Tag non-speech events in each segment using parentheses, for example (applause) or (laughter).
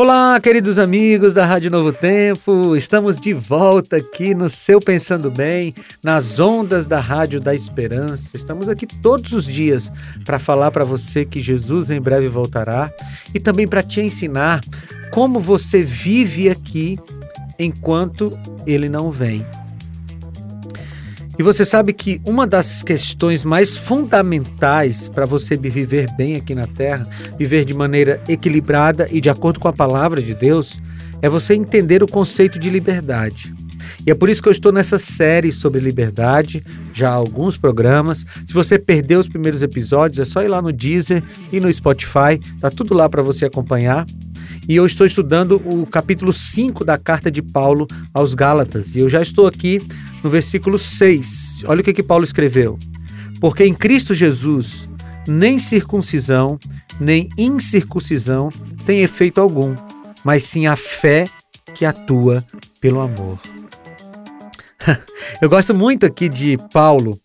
Olá, queridos amigos da Rádio Novo Tempo. Estamos de volta aqui no seu Pensando Bem, nas ondas da Rádio da Esperança. Estamos aqui todos os dias para falar para você que Jesus em breve voltará e também para te ensinar como você vive aqui enquanto ele não vem. E você sabe que uma das questões mais fundamentais para você viver bem aqui na Terra, viver de maneira equilibrada e de acordo com a palavra de Deus, é você entender o conceito de liberdade. E é por isso que eu estou nessa série sobre liberdade, já há alguns programas. Se você perdeu os primeiros episódios, é só ir lá no Deezer e no Spotify, tá tudo lá para você acompanhar. E eu estou estudando o capítulo 5 da carta de Paulo aos Gálatas. E eu já estou aqui no versículo 6. Olha o que, que Paulo escreveu. Porque em Cristo Jesus, nem circuncisão, nem incircuncisão tem efeito algum, mas sim a fé que atua pelo amor. (laughs) Eu gosto muito aqui de Paulo,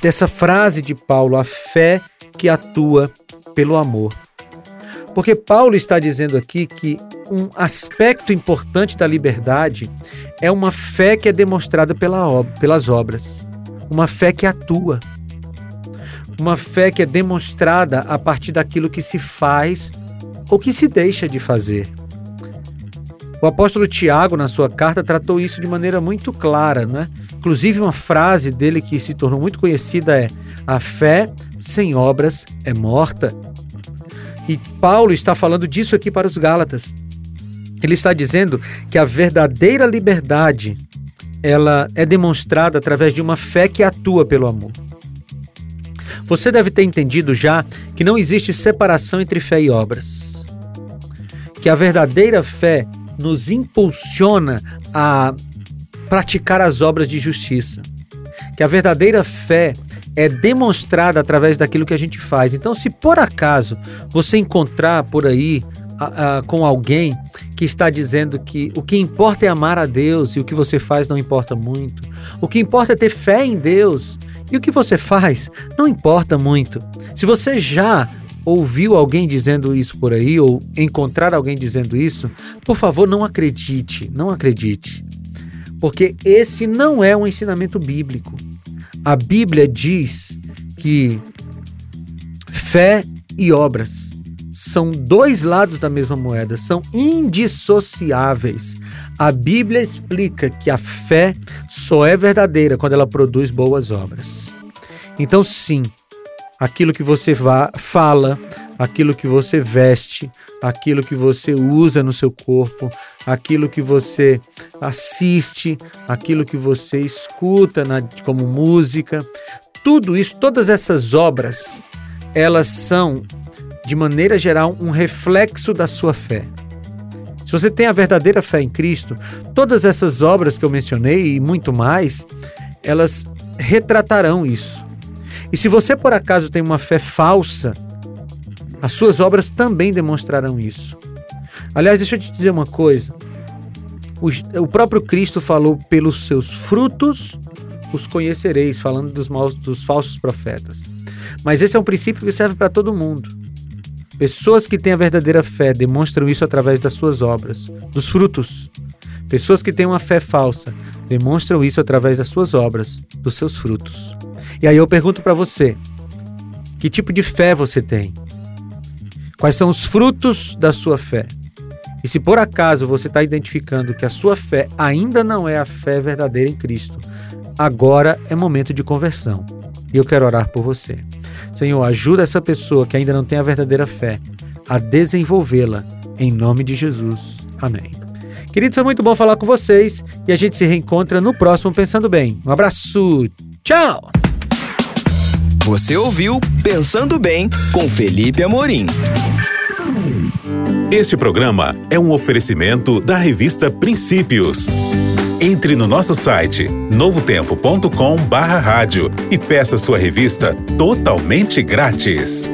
dessa frase de Paulo, a fé que atua pelo amor. Porque Paulo está dizendo aqui que um aspecto importante da liberdade é uma fé que é demonstrada pela, pelas obras, uma fé que atua, uma fé que é demonstrada a partir daquilo que se faz ou que se deixa de fazer. O apóstolo Tiago, na sua carta, tratou isso de maneira muito clara, né? Inclusive, uma frase dele que se tornou muito conhecida é: A fé sem obras é morta. E Paulo está falando disso aqui para os Gálatas. Ele está dizendo que a verdadeira liberdade ela é demonstrada através de uma fé que atua pelo amor. Você deve ter entendido já que não existe separação entre fé e obras. Que a verdadeira fé nos impulsiona a praticar as obras de justiça. Que a verdadeira fé é demonstrada através daquilo que a gente faz. Então, se por acaso você encontrar por aí a, a, com alguém que está dizendo que o que importa é amar a Deus e o que você faz não importa muito. O que importa é ter fé em Deus e o que você faz não importa muito. Se você já ouviu alguém dizendo isso por aí ou encontrar alguém dizendo isso, por favor, não acredite, não acredite. Porque esse não é um ensinamento bíblico. A Bíblia diz que fé e obras são dois lados da mesma moeda, são indissociáveis. A Bíblia explica que a fé só é verdadeira quando ela produz boas obras. Então, sim, aquilo que você fala, aquilo que você veste, aquilo que você usa no seu corpo, aquilo que você assiste, aquilo que você escuta na, como música, tudo isso, todas essas obras, elas são de maneira geral, um reflexo da sua fé. Se você tem a verdadeira fé em Cristo, todas essas obras que eu mencionei e muito mais, elas retratarão isso. E se você por acaso tem uma fé falsa, as suas obras também demonstrarão isso. Aliás, deixa eu te dizer uma coisa. O, próprio Cristo falou: pelos seus frutos os conhecereis, falando dos, maus, dos falsos profetas. Mas esse é um princípio que serve para todo mundo. Pessoas que têm a verdadeira fé demonstram isso através das suas obras, dos frutos. Pessoas que têm uma fé falsa demonstram isso através das suas obras, dos seus frutos. E aí eu pergunto para você: que tipo de fé você tem? Quais são os frutos da sua fé? E se por acaso você está identificando que a sua fé ainda não é a fé verdadeira em Cristo, agora é momento de conversão. E eu quero orar por você. Senhor, ajuda essa pessoa que ainda não tem a verdadeira fé a desenvolvê-la, em nome de Jesus. Amém. Queridos, foi muito bom falar com vocês e a gente se reencontra no próximo Pensando Bem. Um abraço, tchau! Você ouviu Pensando Bem com Felipe Amorim. Este programa é um oferecimento da revista Princípios. Entre no nosso site novotempo.com/rádio e peça sua revista totalmente grátis.